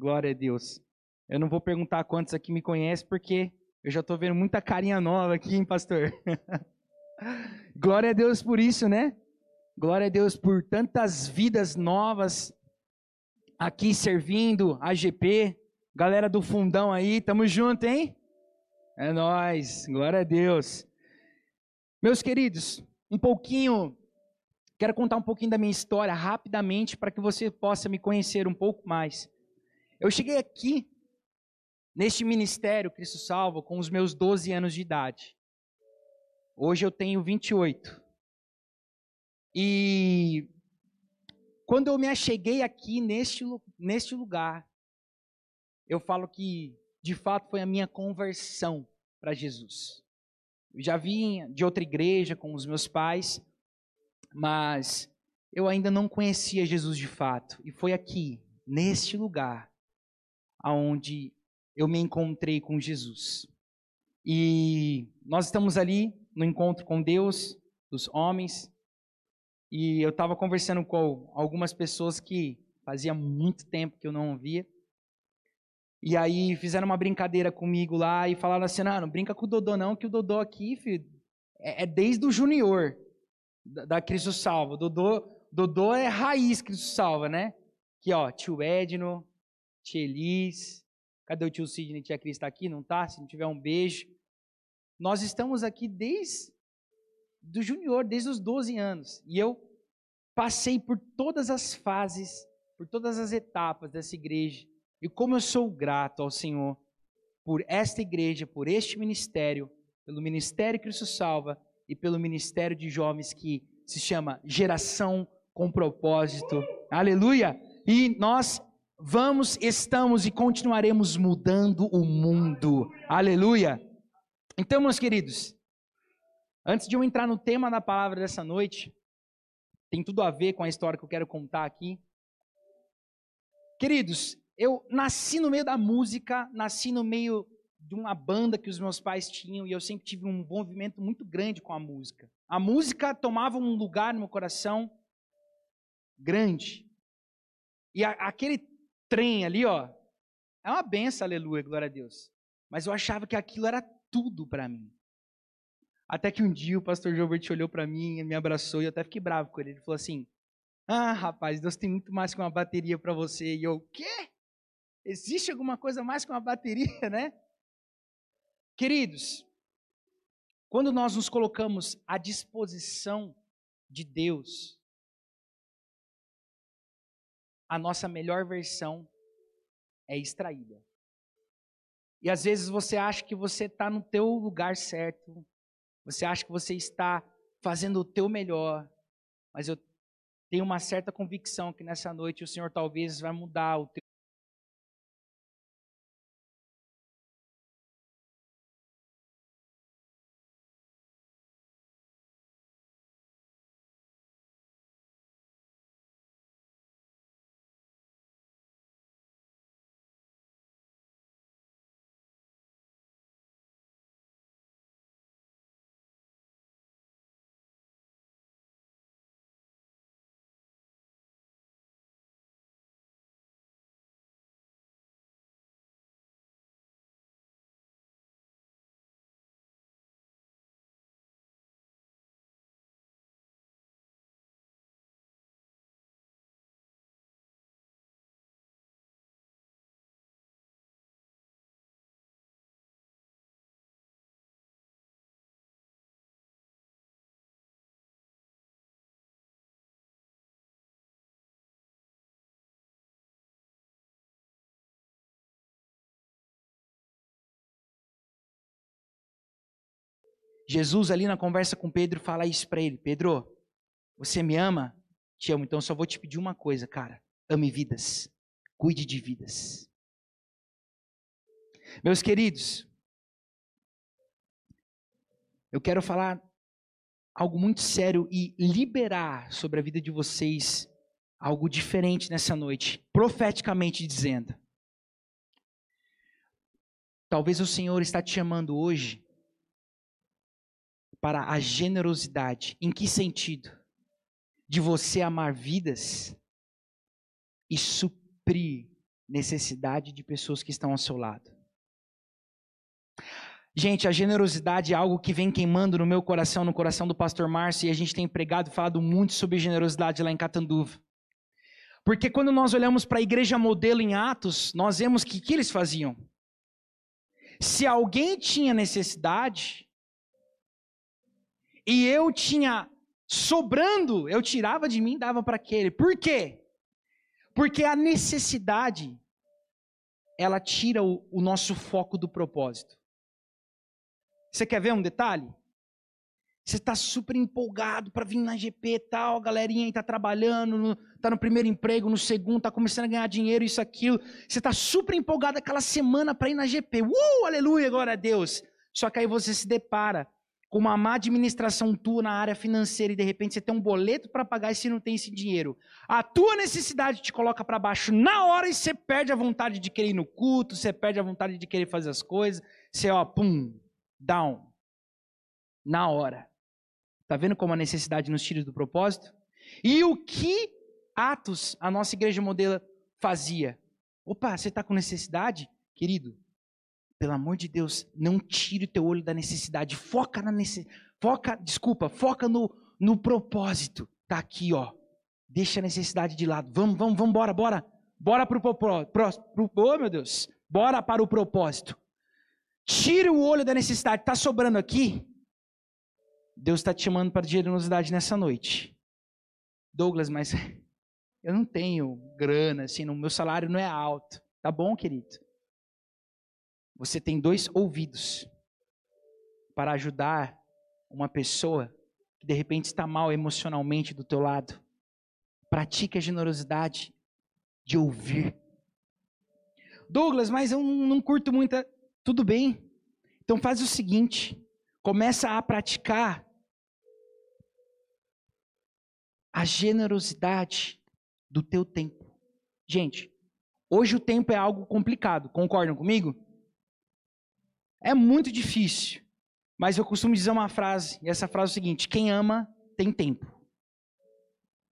Glória a Deus. Eu não vou perguntar quantos aqui me conhecem, porque eu já estou vendo muita carinha nova aqui, hein, pastor? Glória a Deus por isso, né? Glória a Deus por tantas vidas novas aqui servindo a GP. Galera do fundão aí, tamo junto, hein? É nós. Glória a Deus. Meus queridos, um pouquinho quero contar um pouquinho da minha história rapidamente para que você possa me conhecer um pouco mais. Eu cheguei aqui neste ministério Cristo Salvo com os meus 12 anos de idade. Hoje eu tenho 28. E quando eu me acheguei aqui neste, neste lugar, eu falo que de fato foi a minha conversão para Jesus. Eu já vim de outra igreja com os meus pais, mas eu ainda não conhecia Jesus de fato. E foi aqui, neste lugar, aonde eu me encontrei com Jesus. E nós estamos ali no encontro com Deus, dos homens, e eu estava conversando com algumas pessoas que fazia muito tempo que eu não via. E aí fizeram uma brincadeira comigo lá e falaram assim: não, não brinca com o Dodô, não, que o Dodô aqui, filho, é, é desde o Junior da, da Cristo Salva. Dodô, Dodô é raiz Cristo Salva, né? Aqui, ó, tio Edno, tia Elis. Cadê o tio Sidney? Tia Cris está aqui? Não tá? Se não tiver um beijo. Nós estamos aqui desde do junior, desde os 12 anos. E eu passei por todas as fases, por todas as etapas dessa igreja. E como eu sou grato ao Senhor por esta igreja, por este ministério, pelo Ministério Cristo Salva e pelo Ministério de Jovens que se chama Geração com Propósito. Aleluia! E nós vamos, estamos e continuaremos mudando o mundo. Aleluia! Então, meus queridos, antes de eu entrar no tema da palavra dessa noite, tem tudo a ver com a história que eu quero contar aqui. Queridos, eu nasci no meio da música, nasci no meio de uma banda que os meus pais tinham e eu sempre tive um envolvimento muito grande com a música. A música tomava um lugar no meu coração grande. E a, aquele trem ali, ó, é uma benção, aleluia, glória a Deus. Mas eu achava que aquilo era tudo para mim. Até que um dia o pastor Gilbert olhou para mim, me abraçou e eu até fiquei bravo com ele. Ele falou assim: Ah, rapaz, Deus tem muito mais que uma bateria para você. E eu, o quê? Existe alguma coisa mais que uma bateria, né? Queridos, quando nós nos colocamos à disposição de Deus, a nossa melhor versão é extraída. E às vezes você acha que você está no teu lugar certo, você acha que você está fazendo o teu melhor, mas eu tenho uma certa convicção que nessa noite o Senhor talvez vai mudar o teu Jesus ali na conversa com Pedro fala isso para ele: Pedro, você me ama? Te amo, então só vou te pedir uma coisa, cara. Ame vidas. Cuide de vidas. Meus queridos, eu quero falar algo muito sério e liberar sobre a vida de vocês algo diferente nessa noite, profeticamente dizendo. Talvez o Senhor está te chamando hoje para a generosidade. Em que sentido? De você amar vidas e suprir necessidade de pessoas que estão ao seu lado. Gente, a generosidade é algo que vem queimando no meu coração, no coração do pastor Márcio, e a gente tem pregado e falado muito sobre generosidade lá em Catanduva. Porque quando nós olhamos para a igreja modelo em Atos, nós vemos que que eles faziam? Se alguém tinha necessidade, e eu tinha sobrando, eu tirava de mim e dava para aquele. Por quê? Porque a necessidade, ela tira o, o nosso foco do propósito. Você quer ver um detalhe? Você está super empolgado para vir na GP e tal, a galerinha está trabalhando, está no primeiro emprego, no segundo, está começando a ganhar dinheiro, isso, aquilo. Você está super empolgado aquela semana para ir na GP. Uh, aleluia, glória a Deus. Só que aí você se depara com uma má administração tua na área financeira e de repente você tem um boleto para pagar e você não tem esse dinheiro. A tua necessidade te coloca para baixo na hora e você perde a vontade de querer ir no culto, você perde a vontade de querer fazer as coisas. Você, ó, pum, down. Na hora. Tá vendo como a necessidade nos tira do propósito? E o que Atos, a nossa igreja modelo, fazia? Opa, você está com necessidade? Querido, pelo amor de Deus, não tire o teu olho da necessidade. Foca na necessidade. Foca, desculpa, foca no, no propósito. Tá aqui, ó. Deixa a necessidade de lado. Vamos, vamos, vamos, bora, bora. Bora para o propósito. Oh, meu Deus. Bora para o propósito. Tire o olho da necessidade. Está sobrando aqui? Deus está te chamando para generosidade nessa noite. Douglas, mas eu não tenho grana, assim, meu salário não é alto. Tá bom, querido? Você tem dois ouvidos para ajudar uma pessoa que de repente está mal emocionalmente do teu lado. Pratique a generosidade de ouvir. Douglas, mas eu não curto muito. Tudo bem. Então faz o seguinte, começa a praticar a generosidade do teu tempo. Gente, hoje o tempo é algo complicado, concordam comigo? É muito difícil. Mas eu costumo dizer uma frase, e essa frase é o seguinte: quem ama tem tempo.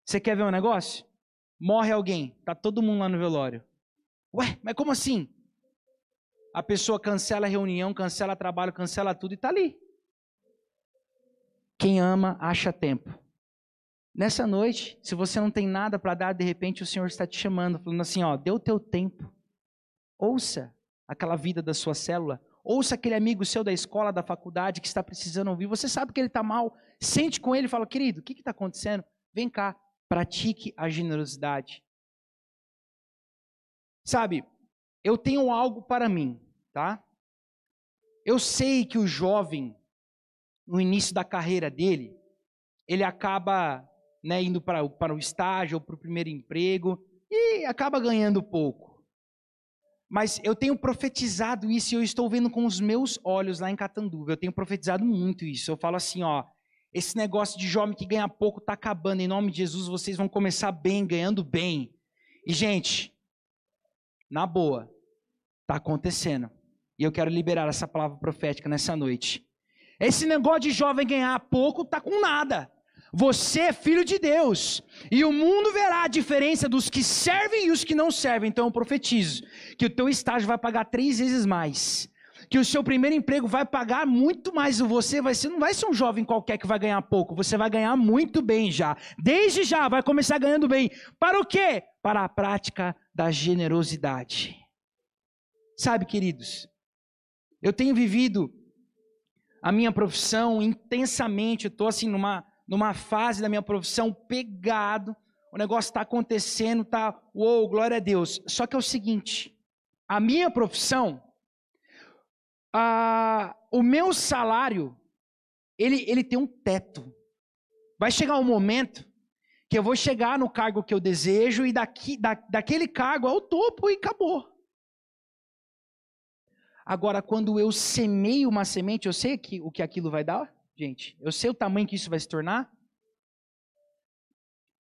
Você quer ver um negócio? Morre alguém, tá todo mundo lá no velório. Ué, mas como assim? A pessoa cancela a reunião, cancela trabalho, cancela tudo e tá ali. Quem ama acha tempo. Nessa noite, se você não tem nada para dar, de repente o Senhor está te chamando, falando assim: ó, o teu tempo. Ouça aquela vida da sua célula. Ouça aquele amigo seu da escola, da faculdade que está precisando ouvir. Você sabe que ele está mal. Sente com ele e fala: querido, o que está acontecendo? Vem cá, pratique a generosidade. Sabe, eu tenho algo para mim, tá? Eu sei que o jovem, no início da carreira dele, ele acaba né, indo para, para o estágio ou para o primeiro emprego e acaba ganhando pouco. Mas eu tenho profetizado isso e eu estou vendo com os meus olhos lá em Catanduva. Eu tenho profetizado muito isso. Eu falo assim, ó, esse negócio de jovem que ganha pouco está acabando. Em nome de Jesus, vocês vão começar bem, ganhando bem. E gente, na boa, está acontecendo. E eu quero liberar essa palavra profética nessa noite. Esse negócio de jovem ganhar pouco tá com nada. Você é filho de Deus. E o mundo verá a diferença dos que servem e os que não servem. Então eu profetizo que o teu estágio vai pagar três vezes mais. Que o seu primeiro emprego vai pagar muito mais. Você vai ser, não vai ser um jovem qualquer que vai ganhar pouco. Você vai ganhar muito bem já. Desde já vai começar ganhando bem. Para o quê? Para a prática da generosidade. Sabe, queridos, eu tenho vivido a minha profissão intensamente. Eu estou assim numa numa fase da minha profissão pegado, o negócio está acontecendo, tá, uou, glória a Deus. Só que é o seguinte, a minha profissão, a, o meu salário, ele, ele tem um teto. Vai chegar um momento que eu vou chegar no cargo que eu desejo e daqui, da, daquele cargo ao topo e acabou. Agora, quando eu semeio uma semente, eu sei que, o que aquilo vai dar? Gente? Eu sei o tamanho que isso vai se tornar.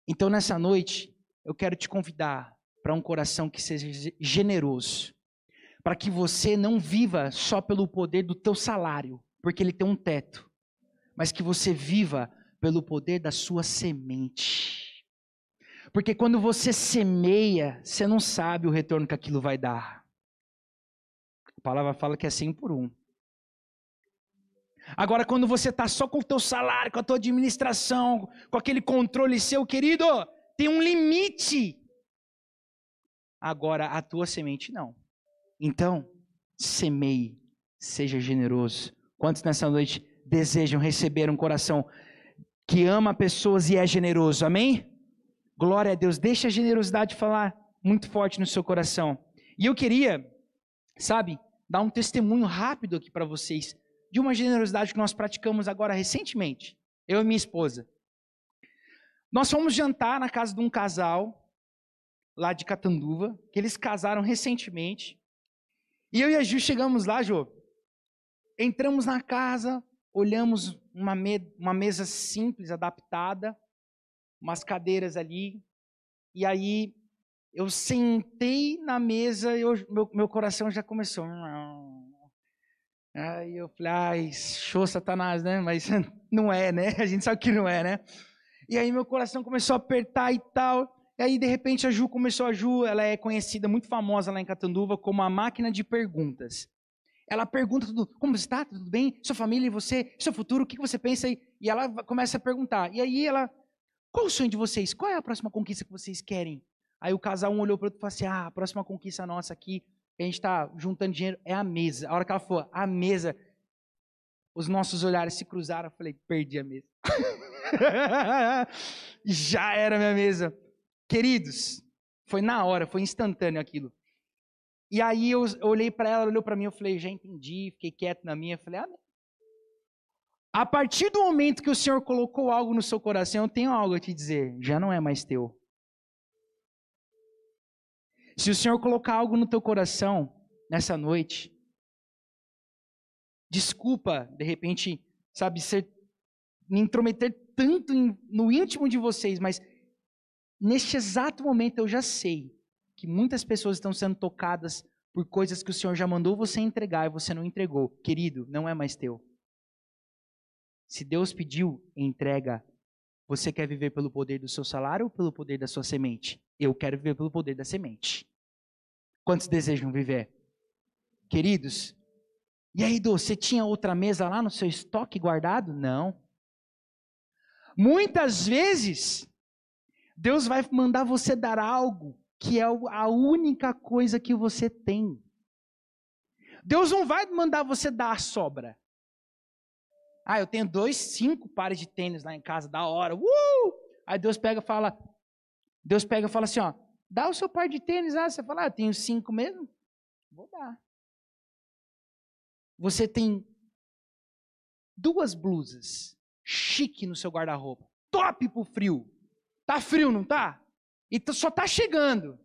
Então, nessa noite, eu quero te convidar para um coração que seja generoso, para que você não viva só pelo poder do teu salário, porque ele tem um teto, mas que você viva pelo poder da sua semente. Porque quando você semeia, você não sabe o retorno que aquilo vai dar. A palavra fala que é 100 por um. Agora, quando você está só com o teu salário, com a tua administração, com aquele controle seu, querido, tem um limite. Agora, a tua semente não. Então, semeie, seja generoso. Quantos nessa noite desejam receber um coração que ama pessoas e é generoso? Amém? Glória a Deus. Deixa a generosidade falar muito forte no seu coração. E eu queria, sabe, dar um testemunho rápido aqui para vocês de uma generosidade que nós praticamos agora recentemente, eu e minha esposa. Nós fomos jantar na casa de um casal lá de Catanduva, que eles casaram recentemente. E eu e a Ju chegamos lá, Jô. Entramos na casa, olhamos uma, me uma mesa simples, adaptada, umas cadeiras ali. E aí eu sentei na mesa e eu, meu, meu coração já começou. Aí eu falei, ai, show Satanás, né? Mas não é, né? A gente sabe que não é, né? E aí meu coração começou a apertar e tal. E aí, de repente, a Ju começou, a Ju, ela é conhecida, muito famosa lá em Catanduva, como a máquina de perguntas. Ela pergunta tudo, como você está? Tudo bem? Sua família e você? Seu futuro? O que você pensa? E ela começa a perguntar. E aí ela, qual o sonho de vocês? Qual é a próxima conquista que vocês querem? Aí o casal um olhou para o outro e falou assim, ah, a próxima conquista nossa aqui a gente está juntando dinheiro é a mesa. A hora que ela falou, a mesa, os nossos olhares se cruzaram. Eu falei, perdi a mesa. Já era minha mesa. Queridos, foi na hora, foi instantâneo aquilo. E aí eu olhei para ela, olhou para mim, eu falei, já entendi, fiquei quieto na minha, falei, amém. A partir do momento que o Senhor colocou algo no seu coração, eu tenho algo a te dizer, já não é mais teu. Se o Senhor colocar algo no teu coração nessa noite, desculpa, de repente, sabe, ser, me intrometer tanto em, no íntimo de vocês, mas neste exato momento eu já sei que muitas pessoas estão sendo tocadas por coisas que o Senhor já mandou você entregar e você não entregou. Querido, não é mais teu. Se Deus pediu, entrega. Você quer viver pelo poder do seu salário ou pelo poder da sua semente? Eu quero viver pelo poder da semente. Quantos desejam viver? Queridos, e aí, Dô, você tinha outra mesa lá no seu estoque guardado? Não. Muitas vezes, Deus vai mandar você dar algo que é a única coisa que você tem. Deus não vai mandar você dar a sobra. Ah, eu tenho dois, cinco pares de tênis lá em casa, da hora. Uh! Aí Deus pega e fala, Deus pega e fala assim, ó, Dá o seu par de tênis. Ah, você fala, ah, tenho cinco mesmo? Vou dar. Você tem duas blusas chique no seu guarda-roupa. Top pro frio. Tá frio, não tá? E só tá chegando.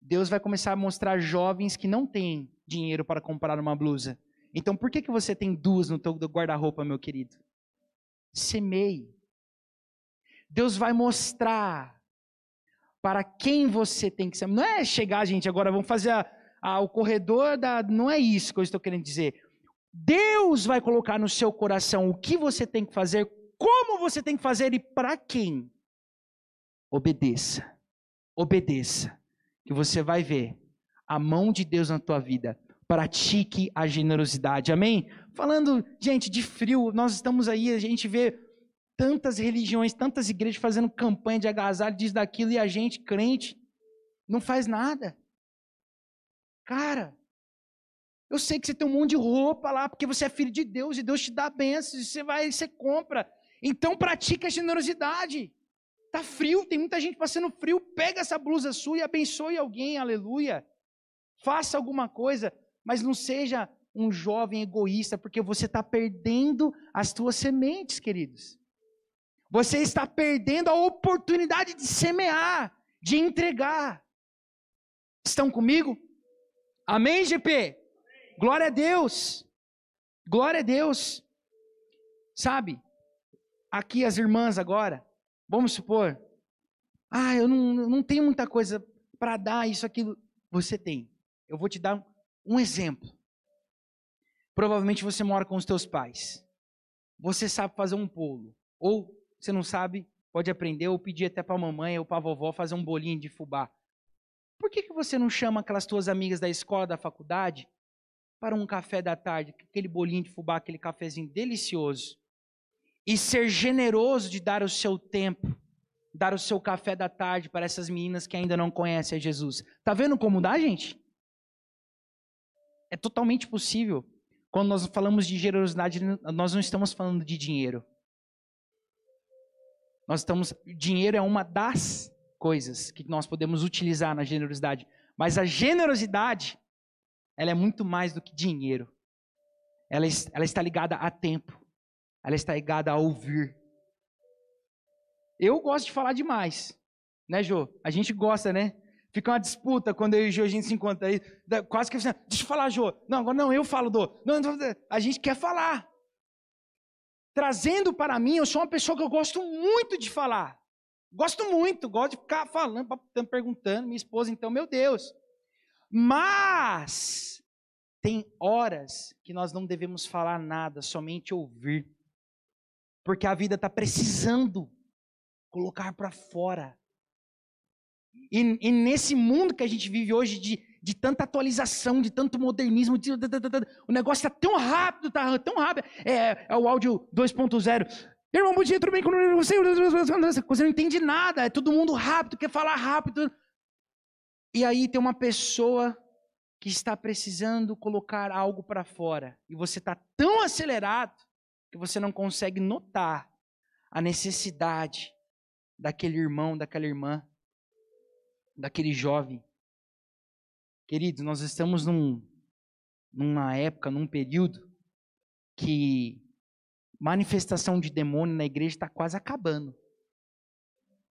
Deus vai começar a mostrar jovens que não têm dinheiro para comprar uma blusa. Então, por que, que você tem duas no teu guarda-roupa, meu querido? Semeie. Deus vai mostrar para quem você tem que ser. Não é chegar, gente, agora vamos fazer a, a, o corredor da. Não é isso que eu estou querendo dizer. Deus vai colocar no seu coração o que você tem que fazer, como você tem que fazer e para quem. Obedeça. Obedeça. Que você vai ver a mão de Deus na tua vida. Pratique a generosidade. Amém? Falando, gente, de frio, nós estamos aí, a gente vê tantas religiões, tantas igrejas fazendo campanha de agasalho, diz daquilo, e a gente, crente, não faz nada. Cara, eu sei que você tem um monte de roupa lá, porque você é filho de Deus e Deus te dá bênçãos, você vai, você compra. Então pratica a generosidade. Tá frio, tem muita gente passando frio, pega essa blusa sua e abençoe alguém, aleluia. Faça alguma coisa, mas não seja um jovem egoísta, porque você está perdendo as tuas sementes, queridos. Você está perdendo a oportunidade de semear, de entregar. Estão comigo? Amém, GP? Glória a Deus. Glória a Deus. Sabe, aqui as irmãs agora, vamos supor, ah, eu não, não tenho muita coisa para dar, isso, aquilo. Você tem. Eu vou te dar um, exemplo. Provavelmente você mora com os teus pais. Você sabe fazer um bolo. Ou você não sabe pode aprender ou pedir até para a mamãe ou para a vovó fazer um bolinho de fubá. Por que, que você não chama aquelas tuas amigas da escola, da faculdade, para um café da tarde, aquele bolinho de fubá, aquele cafezinho delicioso, e ser generoso de dar o seu tempo, dar o seu café da tarde para essas meninas que ainda não conhecem a Jesus? Tá vendo como dá, gente? É totalmente possível. Quando nós falamos de generosidade, nós não estamos falando de dinheiro. Nós estamos, dinheiro é uma das coisas que nós podemos utilizar na generosidade, mas a generosidade, ela é muito mais do que dinheiro. Ela, ela está ligada a tempo. Ela está ligada a ouvir. Eu gosto de falar demais, né, Jô? A gente gosta, né? Fica uma disputa quando eu e o Jô a gente se encontra aí. Quase que assim, deixa eu falar, Jô. Não, agora não, eu falo, Dô. Não, a gente quer falar trazendo para mim, eu sou uma pessoa que eu gosto muito de falar. Gosto muito, gosto de ficar falando, perguntando, minha esposa, então, meu Deus. Mas tem horas que nós não devemos falar nada, somente ouvir. Porque a vida está precisando colocar para fora. E, e, nesse mundo que a gente vive hoje de de tanta atualização, de tanto modernismo, de, o negócio está tão rápido, está tão rápido. É, é o áudio 2.0. Irmão, bom dia, tudo bem com você? Você não entende nada, é todo mundo rápido, quer falar rápido. E aí tem uma pessoa que está precisando colocar algo para fora. E você está tão acelerado que você não consegue notar a necessidade daquele irmão, daquela irmã, daquele jovem Queridos, nós estamos num, numa época, num período que manifestação de demônio na igreja está quase acabando.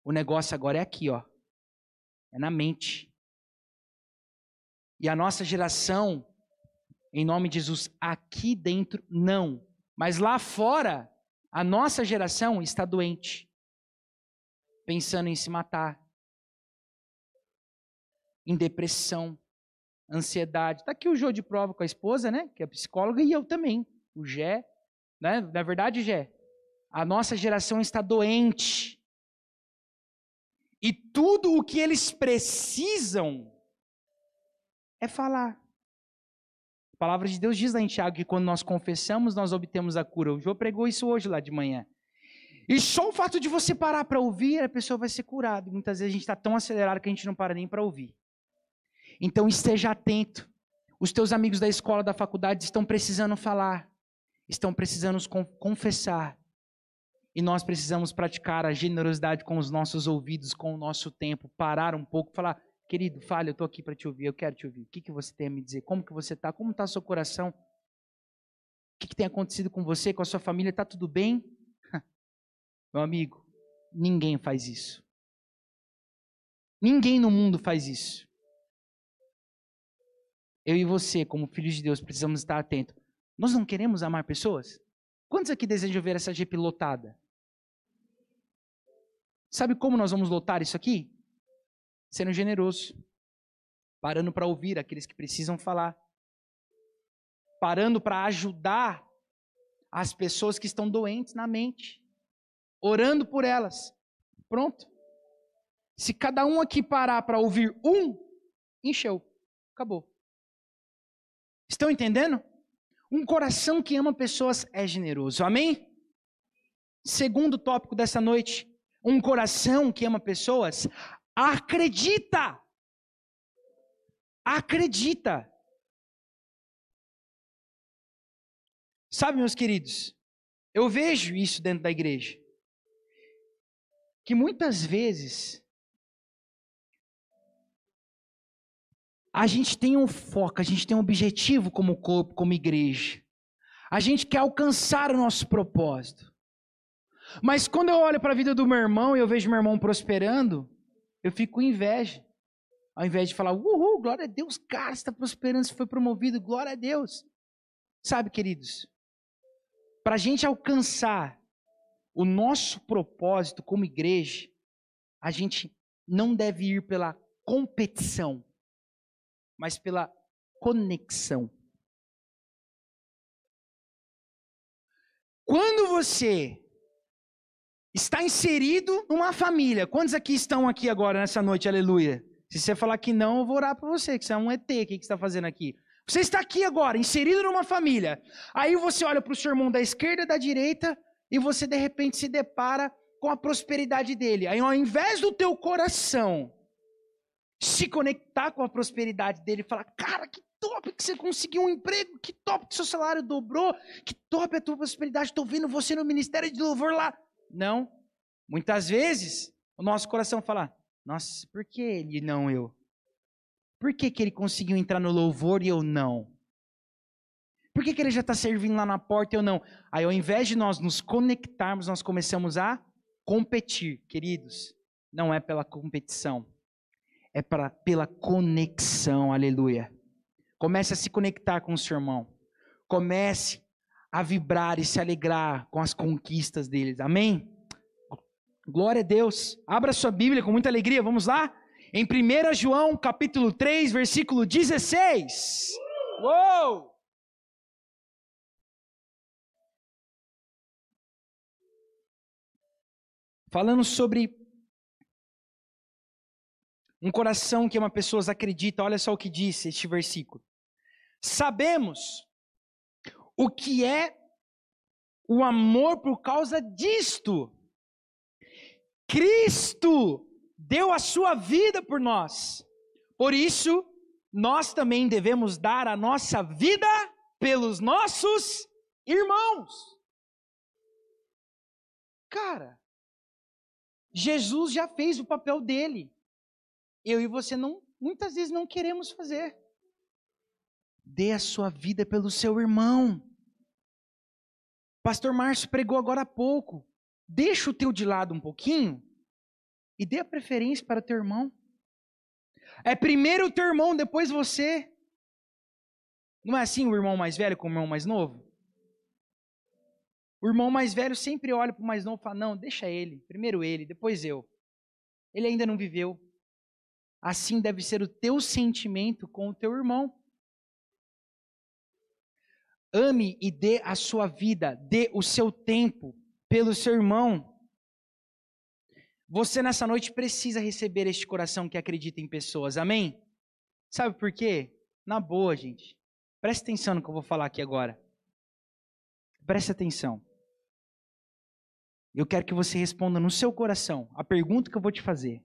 O negócio agora é aqui, ó. É na mente. E a nossa geração, em nome de Jesus, aqui dentro, não. Mas lá fora, a nossa geração está doente. Pensando em se matar. Em depressão ansiedade. Está aqui o Jô de prova com a esposa, né? Que é psicóloga, e eu também. O Gé. Né? Na verdade, Gé, a nossa geração está doente. E tudo o que eles precisam é falar. A palavra de Deus diz lá em Tiago que quando nós confessamos, nós obtemos a cura. O Jô pregou isso hoje lá de manhã. E só o fato de você parar para ouvir, a pessoa vai ser curada. Muitas vezes a gente está tão acelerado que a gente não para nem para ouvir. Então esteja atento. Os teus amigos da escola, da faculdade estão precisando falar, estão precisando confessar. E nós precisamos praticar a generosidade com os nossos ouvidos, com o nosso tempo, parar um pouco, falar, querido, fale, eu estou aqui para te ouvir, eu quero te ouvir. O que, que você tem a me dizer? Como que você está? Como está o seu coração? O que, que tem acontecido com você, com a sua família? Está tudo bem? Meu amigo, ninguém faz isso. Ninguém no mundo faz isso. Eu e você, como filhos de Deus, precisamos estar atentos. Nós não queremos amar pessoas? Quantos aqui desejam ver essa Jeep lotada? Sabe como nós vamos lotar isso aqui? Sendo generoso. Parando para ouvir aqueles que precisam falar. Parando para ajudar as pessoas que estão doentes na mente. Orando por elas. Pronto. Se cada um aqui parar para ouvir um, encheu. Acabou. Estão entendendo? Um coração que ama pessoas é generoso. Amém? Segundo tópico dessa noite, um coração que ama pessoas acredita. Acredita. Sabe, meus queridos, eu vejo isso dentro da igreja. Que muitas vezes a gente tem um foco, a gente tem um objetivo como corpo, como igreja. A gente quer alcançar o nosso propósito. Mas quando eu olho para a vida do meu irmão e eu vejo meu irmão prosperando, eu fico com inveja. Ao invés de falar, uhul, glória a Deus, cara, está prosperando, você foi promovido, glória a Deus. Sabe, queridos, para a gente alcançar o nosso propósito como igreja, a gente não deve ir pela competição, mas pela conexão. Quando você está inserido numa família. Quantos aqui estão aqui agora nessa noite? Aleluia. Se você falar que não, eu vou orar para você, que você é um ET. O que você está fazendo aqui? Você está aqui agora, inserido numa família. Aí você olha para o seu irmão da esquerda e da direita e você de repente se depara com a prosperidade dele. Aí ao invés do teu coração se conectar com a prosperidade dele falar: "Cara, que top que você conseguiu um emprego, que top que seu salário dobrou, que top a tua prosperidade, estou vendo você no ministério de louvor lá". Não. Muitas vezes o nosso coração fala: "Nossa, por que ele não eu?" Por que, que ele conseguiu entrar no louvor e eu não? Por que, que ele já está servindo lá na porta e eu não? Aí, ao invés de nós nos conectarmos, nós começamos a competir. Queridos, não é pela competição, é pra, pela conexão. Aleluia. Comece a se conectar com o seu irmão. Comece a vibrar e se alegrar com as conquistas deles. Amém? Glória a Deus. Abra sua Bíblia com muita alegria. Vamos lá? Em 1 João, capítulo 3, versículo 16. Uou! Falando sobre um coração que uma pessoa acredita, olha só o que diz este versículo. Sabemos o que é o amor por causa disto. Cristo deu a sua vida por nós. Por isso, nós também devemos dar a nossa vida pelos nossos irmãos. Cara, Jesus já fez o papel dele. Eu e você não, muitas vezes não queremos fazer. Dê a sua vida pelo seu irmão. Pastor Márcio pregou agora há pouco. Deixa o teu de lado um pouquinho e dê a preferência para teu irmão. É primeiro o teu irmão, depois você. Não é assim o irmão mais velho com o irmão mais novo? O irmão mais velho sempre olha para o mais novo e fala: Não, deixa ele. Primeiro ele, depois eu. Ele ainda não viveu. Assim deve ser o teu sentimento com o teu irmão. Ame e dê a sua vida, dê o seu tempo pelo seu irmão. Você nessa noite precisa receber este coração que acredita em pessoas, amém? Sabe por quê? Na boa, gente. Preste atenção no que eu vou falar aqui agora. Preste atenção. Eu quero que você responda no seu coração a pergunta que eu vou te fazer.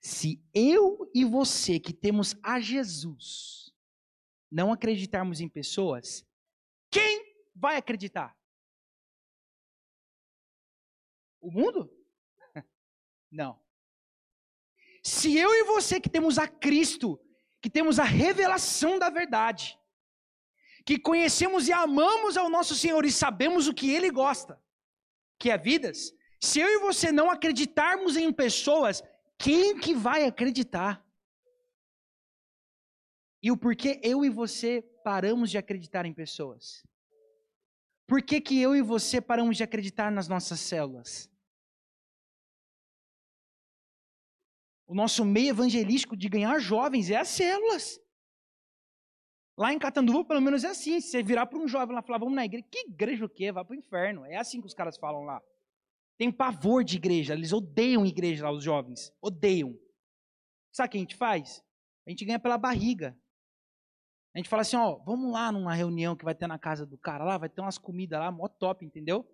Se eu e você que temos a Jesus não acreditarmos em pessoas, quem vai acreditar? O mundo? Não. Se eu e você que temos a Cristo, que temos a revelação da verdade, que conhecemos e amamos ao nosso Senhor e sabemos o que Ele gosta, que é vidas, se eu e você não acreditarmos em pessoas, quem que vai acreditar? E o porquê eu e você paramos de acreditar em pessoas? Por que, que eu e você paramos de acreditar nas nossas células? O nosso meio evangelístico de ganhar jovens é as células. Lá em Catanduva, pelo menos é assim. Se você virar para um jovem lá e falar, vamos na igreja, que igreja o quê? Vai para o inferno. É assim que os caras falam lá. Tem pavor de igreja. Eles odeiam igreja lá, os jovens. Odeiam. Sabe o que a gente faz? A gente ganha pela barriga. A gente fala assim, ó, vamos lá numa reunião que vai ter na casa do cara lá, vai ter umas comidas lá, mó top, entendeu?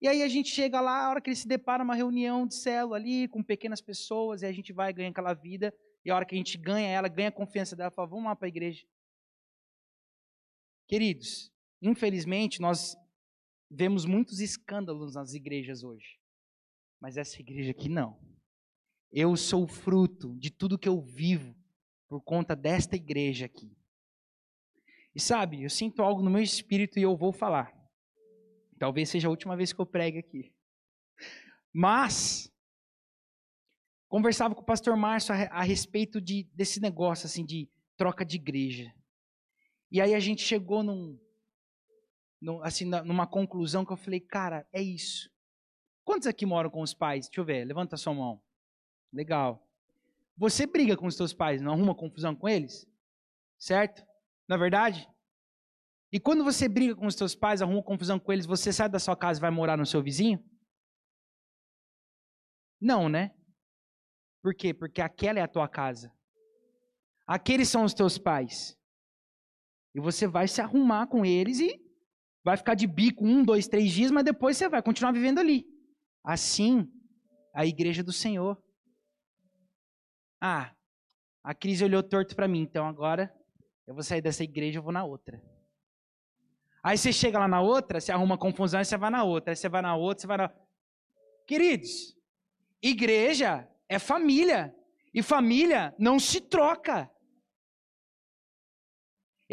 E aí a gente chega lá, a hora que ele se depara uma reunião de célula ali, com pequenas pessoas, e a gente vai ganhar aquela vida, e a hora que a gente ganha ela, ganha a confiança dela, fala, vamos lá para a igreja. Queridos, infelizmente nós vemos muitos escândalos nas igrejas hoje. Mas essa igreja aqui não. Eu sou fruto de tudo que eu vivo por conta desta igreja aqui. E sabe, eu sinto algo no meu espírito e eu vou falar. Talvez seja a última vez que eu pregue aqui. Mas, conversava com o pastor Márcio a, a respeito de, desse negócio, assim, de troca de igreja. E aí a gente chegou num, assim, numa conclusão que eu falei, cara, é isso. Quantos aqui moram com os pais? Deixa eu ver, levanta a sua mão. Legal. Você briga com os seus pais, não arruma confusão com eles? Certo? Na é verdade? E quando você briga com os seus pais, arruma confusão com eles, você sai da sua casa e vai morar no seu vizinho? Não, né? Por quê? Porque aquela é a tua casa. Aqueles são os teus pais. E você vai se arrumar com eles e vai ficar de bico um, dois, três dias, mas depois você vai continuar vivendo ali. Assim, a igreja do Senhor. Ah, a crise olhou torto para mim, então agora eu vou sair dessa igreja e vou na outra. Aí você chega lá na outra, você arruma confusão, e você vai na outra, aí você vai na outra, você vai na. Queridos, igreja é família. E família não se troca.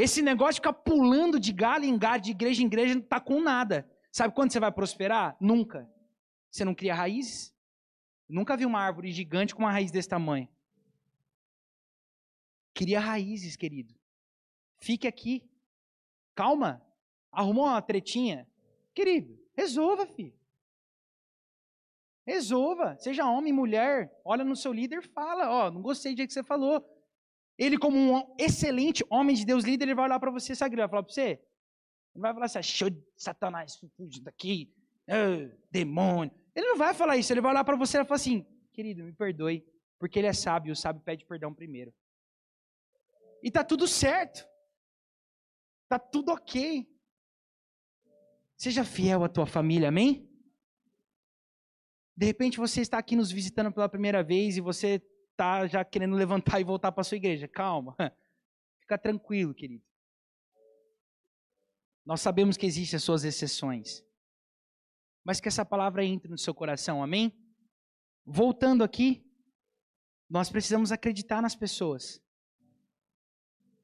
Esse negócio de ficar pulando de galho em galho, de igreja em igreja, não está com nada. Sabe quando você vai prosperar? Nunca. Você não cria raízes? Nunca vi uma árvore gigante com uma raiz desse tamanho. Cria raízes, querido. Fique aqui. Calma. Arrumou uma tretinha? Querido, resolva, filho. Resolva. Seja homem, mulher. Olha no seu líder fala. Ó, oh, não gostei do jeito que você falou. Ele, como um excelente homem de Deus líder, ele vai olhar para você, sabe vai falar para você? Ele vai falar assim, show de Satanás, fugindo daqui, oh, demônio. Ele não vai falar isso, ele vai olhar para você e vai falar assim, querido, me perdoe, porque ele é sábio, o sábio pede perdão primeiro. E tá tudo certo. Tá tudo ok. Seja fiel à tua família, amém? De repente você está aqui nos visitando pela primeira vez e você está já querendo levantar e voltar para sua igreja. Calma. Fica tranquilo, querido. Nós sabemos que existem as suas exceções. Mas que essa palavra entre no seu coração, amém? Voltando aqui, nós precisamos acreditar nas pessoas.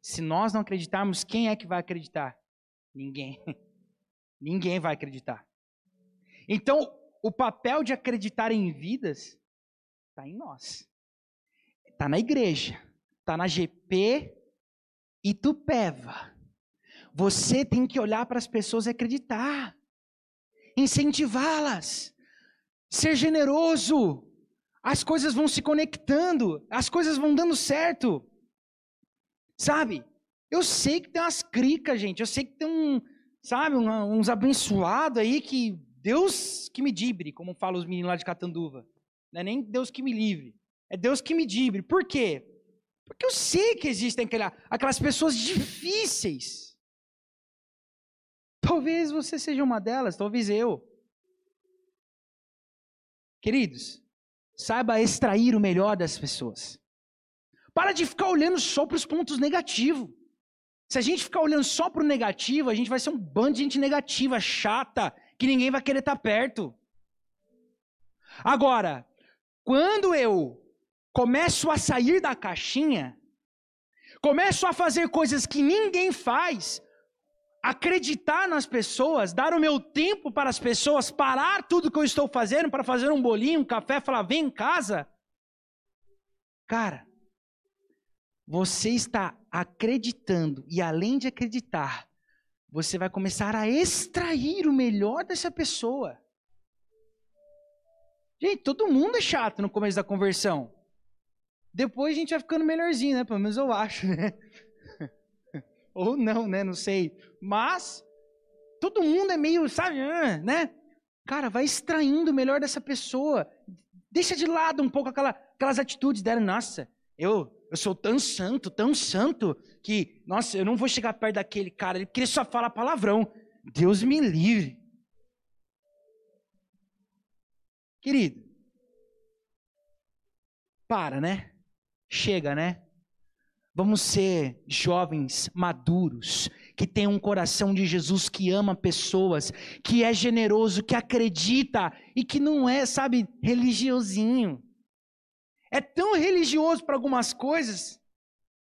Se nós não acreditarmos, quem é que vai acreditar? Ninguém. Ninguém vai acreditar. Então, o papel de acreditar em vidas está em nós. Está na igreja, está na GP e Tupéva. Você tem que olhar para as pessoas e acreditar, incentivá-las, ser generoso. As coisas vão se conectando, as coisas vão dando certo. Sabe? Eu sei que tem umas cricas, gente. Eu sei que tem um, sabe, uns abençoados aí que Deus que me dibre, como falam os meninos lá de Catanduva. Não é nem Deus que me livre. É Deus que me dibre. Por quê? Porque eu sei que existem aquelas pessoas difíceis. Talvez você seja uma delas, talvez eu. Queridos, saiba extrair o melhor das pessoas. Para de ficar olhando só para os pontos negativos. Se a gente ficar olhando só para o negativo, a gente vai ser um bando de gente negativa, chata, que ninguém vai querer estar perto. Agora, quando eu começo a sair da caixinha, começo a fazer coisas que ninguém faz, acreditar nas pessoas, dar o meu tempo para as pessoas, parar tudo que eu estou fazendo para fazer um bolinho, um café, falar, vem em casa. Cara, você está acreditando, e além de acreditar, você vai começar a extrair o melhor dessa pessoa. Gente, todo mundo é chato no começo da conversão. Depois a gente vai ficando melhorzinho, né? Pelo menos eu acho, né? Ou não, né? Não sei. Mas todo mundo é meio, sabe, né? Cara, vai extraindo o melhor dessa pessoa. Deixa de lado um pouco aquela, aquelas atitudes dela. Nossa, eu, eu sou tão santo, tão santo, que, nossa, eu não vou chegar perto daquele cara, porque ele só fala palavrão. Deus me livre. Querido, para, né? Chega, né? Vamos ser jovens maduros, que tem um coração de Jesus, que ama pessoas, que é generoso, que acredita e que não é, sabe, religiosinho. É tão religioso para algumas coisas,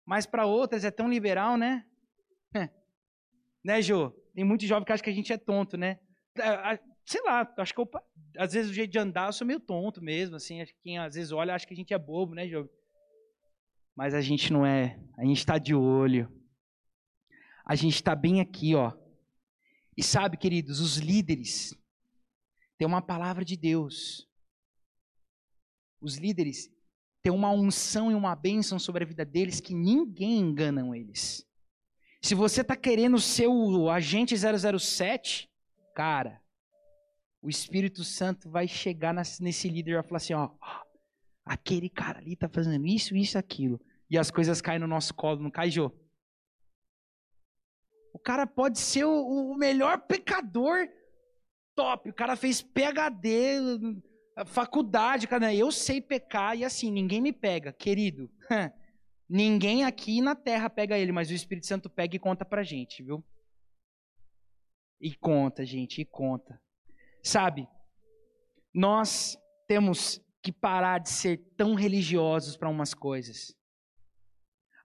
mas para outras é tão liberal, né? né, Jô? Tem muito jovem que acha que a gente é tonto, né? É, sei lá, acho que eu, às vezes o jeito de andar eu sou meio tonto mesmo, assim. Quem às vezes olha acha que a gente é bobo, né, Jô? Mas a gente não é. A gente está de olho. A gente está bem aqui, ó. E sabe, queridos, os líderes têm uma palavra de Deus. Os líderes têm uma unção e uma bênção sobre a vida deles que ninguém engana eles. Se você está querendo ser o agente 007, cara, o Espírito Santo vai chegar nesse líder e vai falar assim: ó, aquele cara ali tá fazendo isso, isso, aquilo. E as coisas caem no nosso colo, não cai, Jô? O cara pode ser o, o melhor pecador top. O cara fez PhD, faculdade, cara. Eu sei pecar e assim, ninguém me pega, querido. ninguém aqui na terra pega ele, mas o Espírito Santo pega e conta pra gente, viu? E conta, gente, e conta. Sabe, nós temos que parar de ser tão religiosos para umas coisas.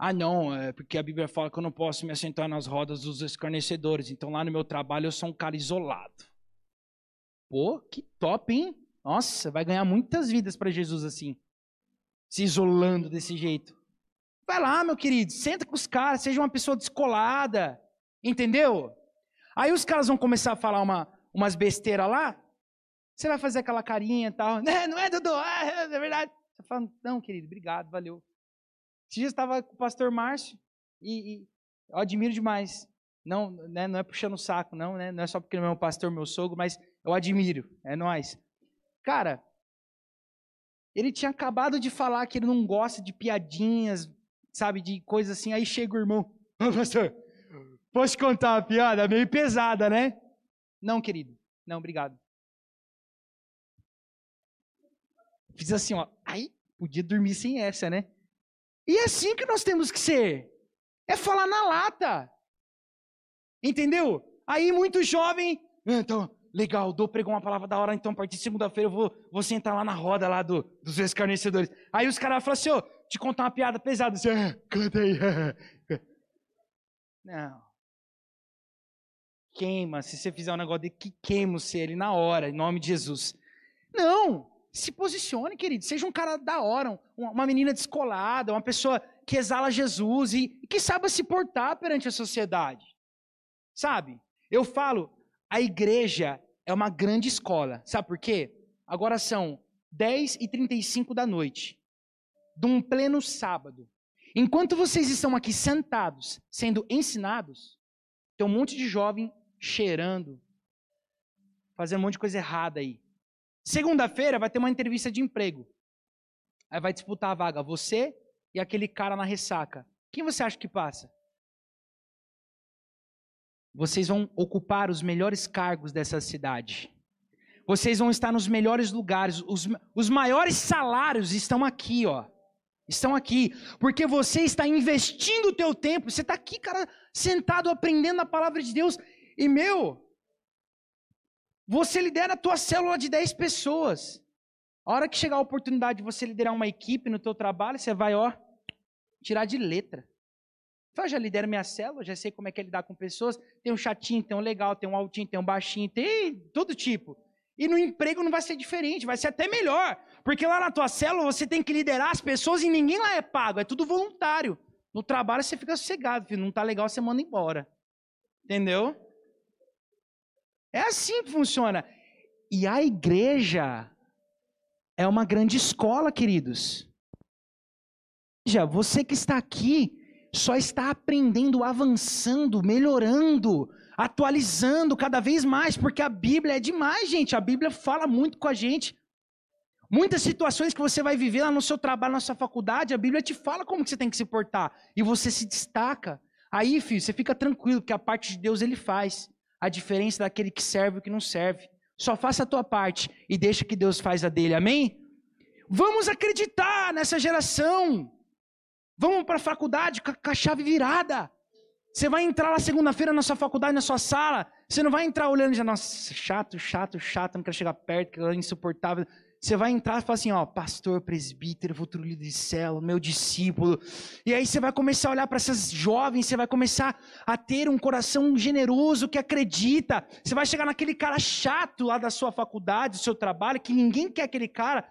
Ah, não, é porque a Bíblia fala que eu não posso me assentar nas rodas dos escarnecedores. Então lá no meu trabalho eu sou um cara isolado. Pô, que top, hein? Nossa, vai ganhar muitas vidas para Jesus assim. Se isolando desse jeito. Vai lá, meu querido, senta com os caras, seja uma pessoa descolada. Entendeu? Aí os caras vão começar a falar uma, umas besteiras lá. Você vai fazer aquela carinha e tal. Não, não é, Dudu? Ah, é, é verdade. Você fala, não, querido, obrigado, valeu. Esse dia estava com o pastor Márcio e, e eu admiro demais. Não, né, não é puxando o saco, não, né? Não é só porque ele é meu pastor, meu sogro, mas eu admiro. É nós. Cara, ele tinha acabado de falar que ele não gosta de piadinhas, sabe, de coisas assim. Aí chega o irmão. Ô, pastor, posso contar uma piada meio pesada, né? Não, querido. Não, obrigado. Fiz assim, ó. Aí, podia dormir sem essa, né? E é assim que nós temos que ser. É falar na lata. Entendeu? Aí, muito jovem. Ah, então, legal, dou pregou uma palavra da hora, então a partir de segunda-feira eu vou, vou sentar lá na roda lá do, dos escarnecedores. Aí os caras falam assim, ô, te contar uma piada pesada. Assim, ah, canta aí. Não. Queima, se você fizer um negócio de que queima você ele na hora, em nome de Jesus. Não! Se posicione, querido. Seja um cara da hora, uma menina descolada, uma pessoa que exala Jesus e, e que saiba se portar perante a sociedade. Sabe? Eu falo, a igreja é uma grande escola. Sabe por quê? Agora são 10 e 35 da noite, de um pleno sábado. Enquanto vocês estão aqui sentados, sendo ensinados, tem um monte de jovem cheirando, fazendo um monte de coisa errada aí. Segunda-feira vai ter uma entrevista de emprego. Aí vai disputar a vaga você e aquele cara na ressaca. Quem você acha que passa? Vocês vão ocupar os melhores cargos dessa cidade. Vocês vão estar nos melhores lugares. Os, os maiores salários estão aqui, ó. Estão aqui. Porque você está investindo o teu tempo. Você está aqui, cara, sentado aprendendo a palavra de Deus. E, meu, você lidera a tua célula de 10 pessoas. A hora que chegar a oportunidade de você liderar uma equipe no teu trabalho, você vai, ó, tirar de letra. Eu já lidero minha célula, já sei como é que é lidar com pessoas. Tem um chatinho, tem um legal, tem um altinho, tem um baixinho, tem todo tipo. E no emprego não vai ser diferente, vai ser até melhor. Porque lá na tua célula você tem que liderar as pessoas e ninguém lá é pago, é tudo voluntário. No trabalho você fica sossegado, filho. não tá legal, você manda embora. Entendeu? É assim que funciona. E a igreja é uma grande escola, queridos. Já você que está aqui só está aprendendo, avançando, melhorando, atualizando cada vez mais, porque a Bíblia é demais, gente. A Bíblia fala muito com a gente. Muitas situações que você vai viver lá no seu trabalho, na sua faculdade, a Bíblia te fala como que você tem que se portar. E você se destaca. Aí, filho, você fica tranquilo, porque a parte de Deus ele faz a diferença daquele que serve e o que não serve. Só faça a tua parte e deixa que Deus faz a dele. Amém? Vamos acreditar nessa geração. Vamos para a faculdade com a chave virada. Você vai entrar lá segunda-feira na sua faculdade, na sua sala. Você não vai entrar olhando já, nossa, chato, chato, chato, não quero chegar perto, que é insuportável. Você vai entrar e falar assim, ó, pastor, presbítero, futuro líder de célula, meu discípulo. E aí você vai começar a olhar para essas jovens, você vai começar a ter um coração generoso que acredita. Você vai chegar naquele cara chato lá da sua faculdade, do seu trabalho, que ninguém quer aquele cara,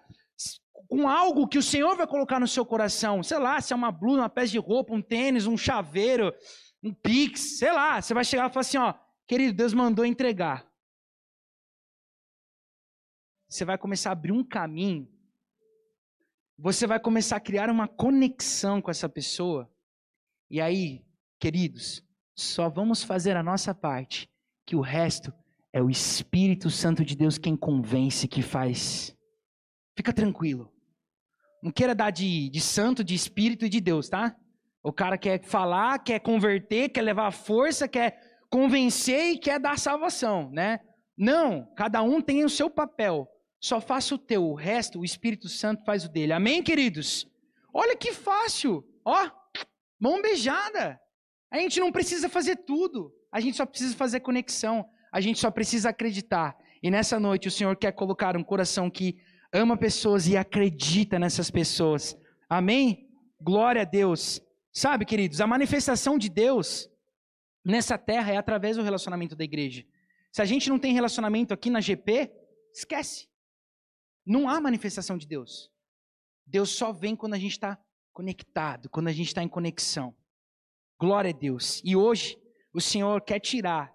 com algo que o Senhor vai colocar no seu coração. Sei lá, se é uma blusa, uma peça de roupa, um tênis, um chaveiro, um pix, sei lá. Você vai chegar e falar assim, ó, querido, Deus mandou entregar você vai começar a abrir um caminho, você vai começar a criar uma conexão com essa pessoa. E aí, queridos, só vamos fazer a nossa parte, que o resto É o Espírito Santo de Deus quem convence, que faz. Fica tranquilo. Não queira dar de, de santo, de espírito e de Deus, tá? O cara quer falar, quer converter, quer levar a força, quer convencer e quer dar salvação, né? Não, cada um tem o seu papel. Só faça o teu, o resto o Espírito Santo faz o dele. Amém, queridos? Olha que fácil. Ó, mão beijada. A gente não precisa fazer tudo. A gente só precisa fazer conexão. A gente só precisa acreditar. E nessa noite o Senhor quer colocar um coração que ama pessoas e acredita nessas pessoas. Amém? Glória a Deus. Sabe, queridos, a manifestação de Deus nessa terra é através do relacionamento da igreja. Se a gente não tem relacionamento aqui na GP, esquece. Não há manifestação de Deus. Deus só vem quando a gente está conectado, quando a gente está em conexão. Glória a Deus. E hoje, o Senhor quer tirar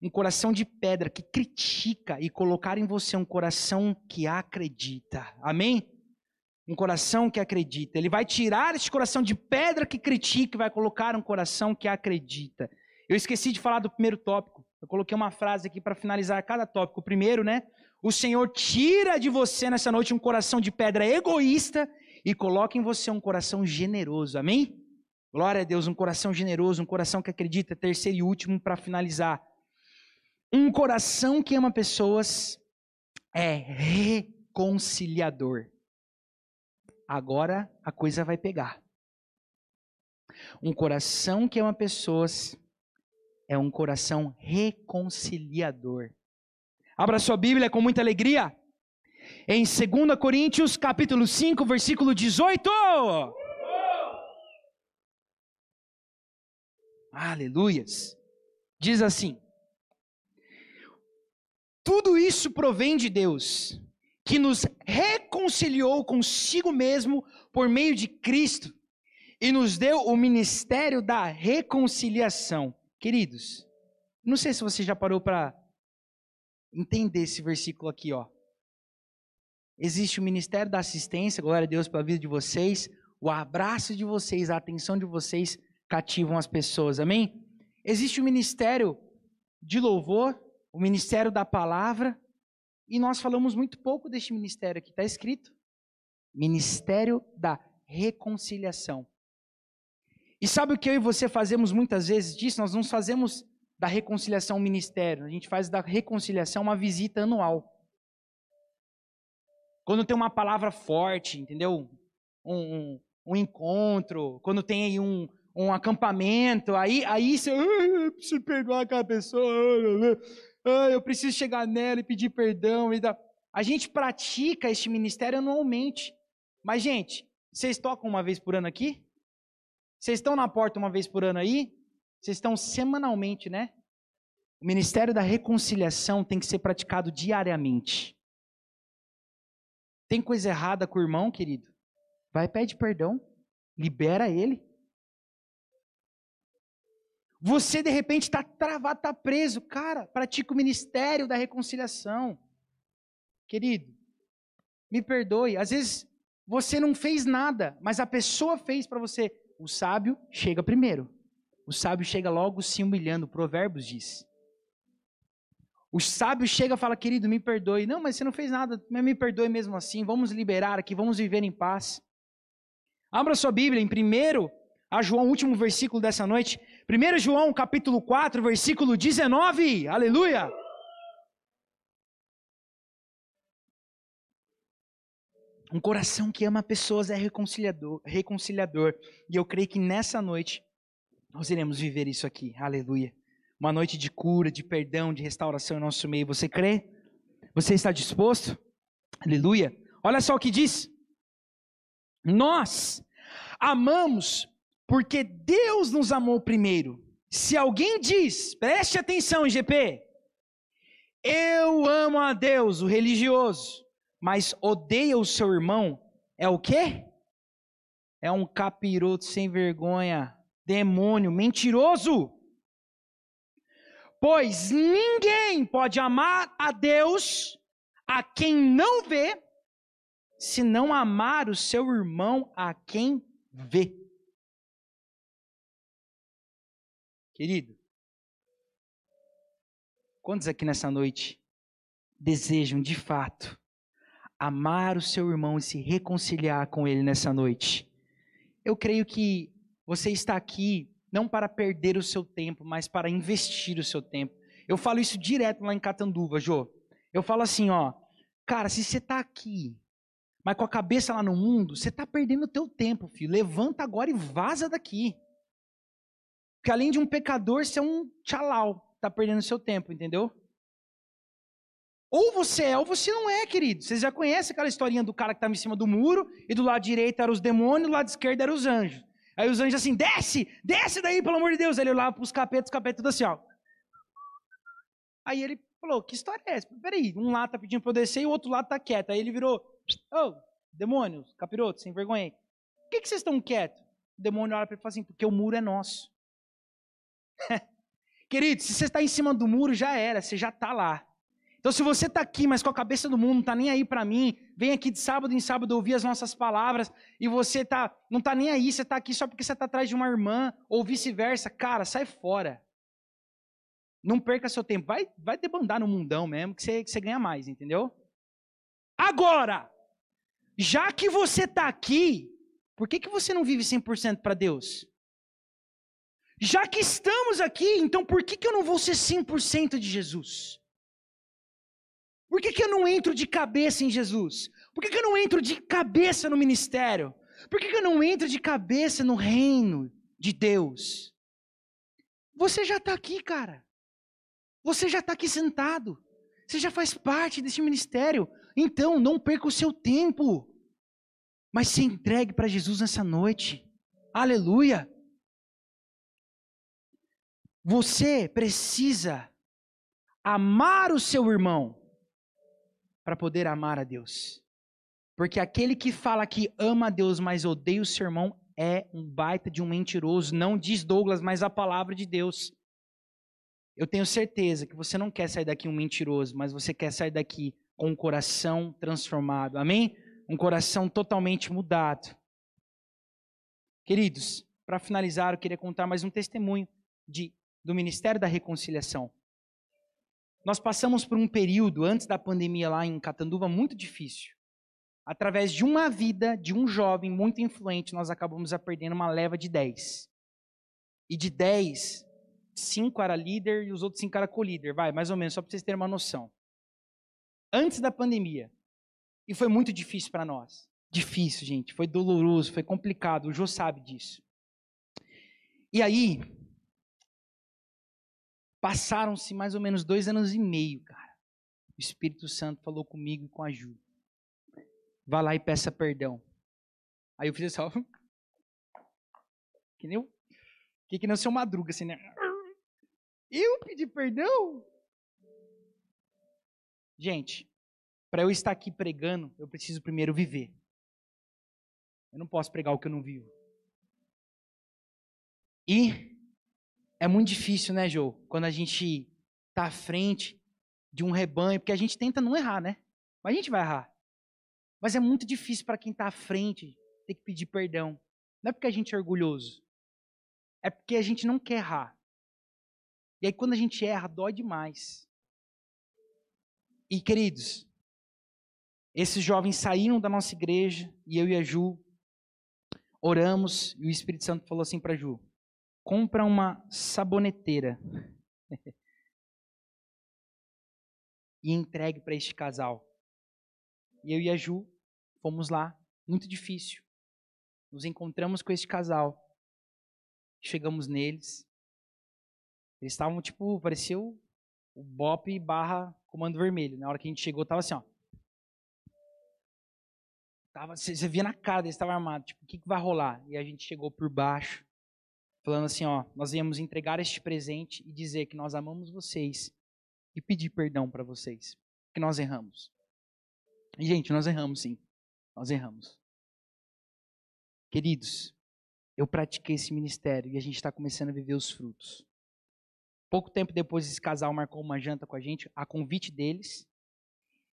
um coração de pedra que critica e colocar em você um coração que acredita. Amém? Um coração que acredita. Ele vai tirar esse coração de pedra que critica e vai colocar um coração que acredita. Eu esqueci de falar do primeiro tópico. Eu coloquei uma frase aqui para finalizar cada tópico. O primeiro, né? O Senhor tira de você nessa noite um coração de pedra egoísta e coloca em você um coração generoso. Amém? Glória a Deus, um coração generoso, um coração que acredita. Terceiro e último para finalizar. Um coração que ama pessoas é reconciliador. Agora a coisa vai pegar. Um coração que ama pessoas é um coração reconciliador. Abra sua Bíblia com muita alegria. Em 2 Coríntios, capítulo 5, versículo 18. Aleluias. Diz assim: tudo isso provém de Deus, que nos reconciliou consigo mesmo por meio de Cristo e nos deu o ministério da reconciliação. Queridos, não sei se você já parou para entender esse versículo aqui, ó. Existe o ministério da assistência, glória a Deus pela vida de vocês, o abraço de vocês, a atenção de vocês cativam as pessoas, amém? Existe o ministério de louvor, o ministério da palavra, e nós falamos muito pouco deste ministério aqui, está escrito: Ministério da Reconciliação. E sabe o que eu e você fazemos muitas vezes disso? Nós não fazemos da reconciliação ministério, a gente faz da reconciliação uma visita anual. Quando tem uma palavra forte, entendeu? Um, um, um encontro, quando tem aí um, um acampamento, aí, aí você, eu preciso perdoar aquela pessoa, ah, eu preciso chegar nela e pedir perdão. E. A gente pratica este ministério anualmente. Mas, gente, vocês tocam uma vez por ano aqui? Vocês estão na porta uma vez por ano aí? Vocês estão semanalmente, né? O ministério da reconciliação tem que ser praticado diariamente. Tem coisa errada com o irmão, querido? Vai, pede perdão, libera ele. Você de repente está travado, está preso. Cara, pratica o ministério da reconciliação. Querido, me perdoe. Às vezes você não fez nada, mas a pessoa fez para você. O sábio chega primeiro. O sábio chega logo se humilhando. Provérbios diz. O sábio chega e fala, querido, me perdoe. Não, mas você não fez nada, mas me perdoe mesmo assim. Vamos liberar aqui, vamos viver em paz. Abra sua Bíblia em primeiro a João, último versículo dessa noite. 1 João capítulo 4, versículo 19. Aleluia! Um coração que ama pessoas é reconciliador, reconciliador. E eu creio que nessa noite nós iremos viver isso aqui. Aleluia. Uma noite de cura, de perdão, de restauração em nosso meio. Você crê? Você está disposto? Aleluia. Olha só o que diz. Nós amamos porque Deus nos amou primeiro. Se alguém diz, preste atenção, GP, eu amo a Deus, o religioso, mas odeia o seu irmão, é o quê? É um capiroto sem vergonha, demônio, mentiroso. Pois ninguém pode amar a Deus a quem não vê, se não amar o seu irmão a quem vê. Querido, Quantos aqui nessa noite desejam, de fato, amar o seu irmão e se reconciliar com ele nessa noite? Eu creio que você está aqui não para perder o seu tempo, mas para investir o seu tempo. Eu falo isso direto lá em Catanduva, Jô. Eu falo assim, ó, cara, se você está aqui, mas com a cabeça lá no mundo, você está perdendo o teu tempo, filho. Levanta agora e vaza daqui. Porque além de um pecador, você é um tchalau está perdendo seu tempo, entendeu? Ou você é ou você não é, querido. Vocês já conhecem aquela historinha do cara que estava em cima do muro e do lado direito eram os demônios, do lado esquerdo eram os anjos. Aí os anjos assim, desce, desce daí, pelo amor de Deus. Aí ele olhava para os capetas, os capetas tudo assim, ó. Aí ele falou, que história é essa? Peraí, um lado tá pedindo para eu descer e o outro lado tá quieto. Aí ele virou, ô, oh, demônios, capiroto, sem vergonha. Por que, que vocês estão quietos? O demônio olha para ele e fala assim, porque o muro é nosso. Querido, se você está em cima do muro, já era, você já está lá. Então, se você está aqui, mas com a cabeça do mundo, não está nem aí para mim, vem aqui de sábado em sábado ouvir as nossas palavras, e você tá, não está nem aí, você está aqui só porque você está atrás de uma irmã, ou vice-versa, cara, sai fora. Não perca seu tempo. Vai, vai debandar no mundão mesmo, que você, que você ganha mais, entendeu? Agora, já que você está aqui, por que, que você não vive 100% para Deus? Já que estamos aqui, então por que, que eu não vou ser 100% de Jesus? Por que, que eu não entro de cabeça em Jesus? Por que, que eu não entro de cabeça no ministério? Por que, que eu não entro de cabeça no reino de Deus? Você já está aqui, cara. Você já está aqui sentado. Você já faz parte desse ministério. Então, não perca o seu tempo. Mas se entregue para Jesus nessa noite. Aleluia. Você precisa amar o seu irmão para poder amar a Deus. Porque aquele que fala que ama a Deus, mas odeia o seu irmão, é um baita de um mentiroso. Não diz Douglas, mas a palavra de Deus. Eu tenho certeza que você não quer sair daqui um mentiroso, mas você quer sair daqui com um coração transformado. Amém? Um coração totalmente mudado. Queridos, para finalizar, eu queria contar mais um testemunho de do Ministério da Reconciliação. Nós passamos por um período antes da pandemia lá em Catanduva muito difícil. Através de uma vida de um jovem muito influente, nós acabamos a perdendo uma leva de 10. E de 10, 5 era líder e os outros 5 era co-líder, vai, mais ou menos, só para vocês terem uma noção. Antes da pandemia. E foi muito difícil para nós. Difícil, gente. Foi doloroso, foi complicado. O Jô sabe disso. E aí, Passaram-se mais ou menos dois anos e meio, cara. O Espírito Santo falou comigo e com a Ju. Vá lá e peça perdão. Aí eu fiz assim, ó. Que nem, que, que nem o seu madruga, assim, né? Eu pedi perdão? Gente, para eu estar aqui pregando, eu preciso primeiro viver. Eu não posso pregar o que eu não vivo. E é muito difícil, né, Jô? Quando a gente está à frente de um rebanho, porque a gente tenta não errar, né? Mas a gente vai errar. Mas é muito difícil para quem está à frente ter que pedir perdão. Não é porque a gente é orgulhoso. É porque a gente não quer errar. E aí, quando a gente erra, dói demais. E, queridos, esses jovens saíram da nossa igreja e eu e a Ju oramos e o Espírito Santo falou assim para Ju: compra uma saboneteira e entregue para este casal. E eu e a Ju fomos lá, muito difícil. Nos encontramos com este casal. Chegamos neles. Eles estavam tipo, parecia o, o Bop barra Comando Vermelho. Na hora que a gente chegou, tava assim, ó. Tava, você, via na cara deles, estava armado. Tipo, o que, que vai rolar? E a gente chegou por baixo falando assim, ó, nós viemos entregar este presente e dizer que nós amamos vocês e pedir perdão para vocês, que nós erramos. E gente, nós erramos sim. Nós erramos. Queridos, eu pratiquei esse ministério e a gente está começando a viver os frutos. Pouco tempo depois, esse casal marcou uma janta com a gente, a convite deles.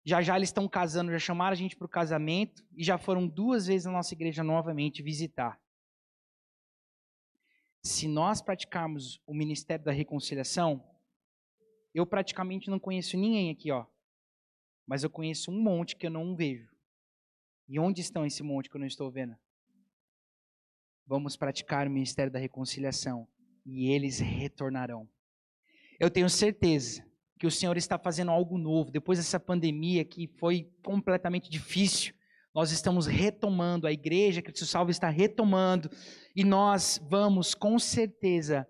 Já já eles estão casando, já chamaram a gente para o casamento e já foram duas vezes na nossa igreja novamente visitar se nós praticarmos o ministério da reconciliação, eu praticamente não conheço ninguém aqui, ó. Mas eu conheço um monte que eu não vejo. E onde estão esse monte que eu não estou vendo? Vamos praticar o ministério da reconciliação e eles retornarão. Eu tenho certeza que o Senhor está fazendo algo novo depois dessa pandemia que foi completamente difícil. Nós estamos retomando, a igreja Cristo Salvo está retomando e nós vamos com certeza,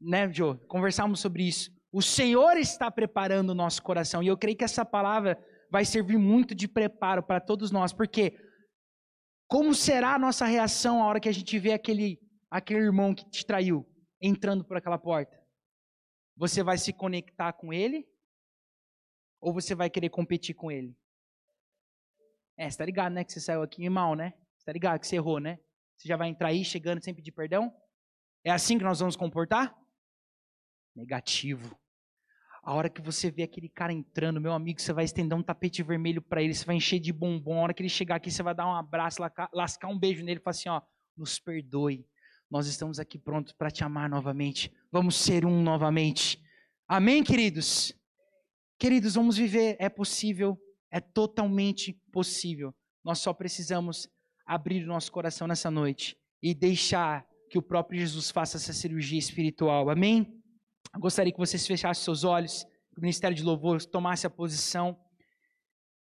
né, Joe, conversarmos sobre isso. O Senhor está preparando o nosso coração e eu creio que essa palavra vai servir muito de preparo para todos nós, porque como será a nossa reação a hora que a gente vê aquele, aquele irmão que te traiu entrando por aquela porta? Você vai se conectar com ele? Ou você vai querer competir com ele? É, você tá ligado, né? Que você saiu aqui mal, né? Você tá ligado que você errou, né? Você já vai entrar aí chegando sem pedir perdão? É assim que nós vamos comportar? Negativo. A hora que você vê aquele cara entrando, meu amigo, você vai estender um tapete vermelho para ele, você vai encher de bombom. A hora que ele chegar aqui, você vai dar um abraço, lascar um beijo nele e falar assim: ó, nos perdoe. Nós estamos aqui prontos para te amar novamente. Vamos ser um novamente. Amém, queridos? Queridos, vamos viver. É possível, é totalmente possível. Nós só precisamos abrir o nosso coração nessa noite e deixar que o próprio Jesus faça essa cirurgia espiritual. Amém? Eu gostaria que vocês fechassem seus olhos, que o Ministério de Louvor tomasse a posição.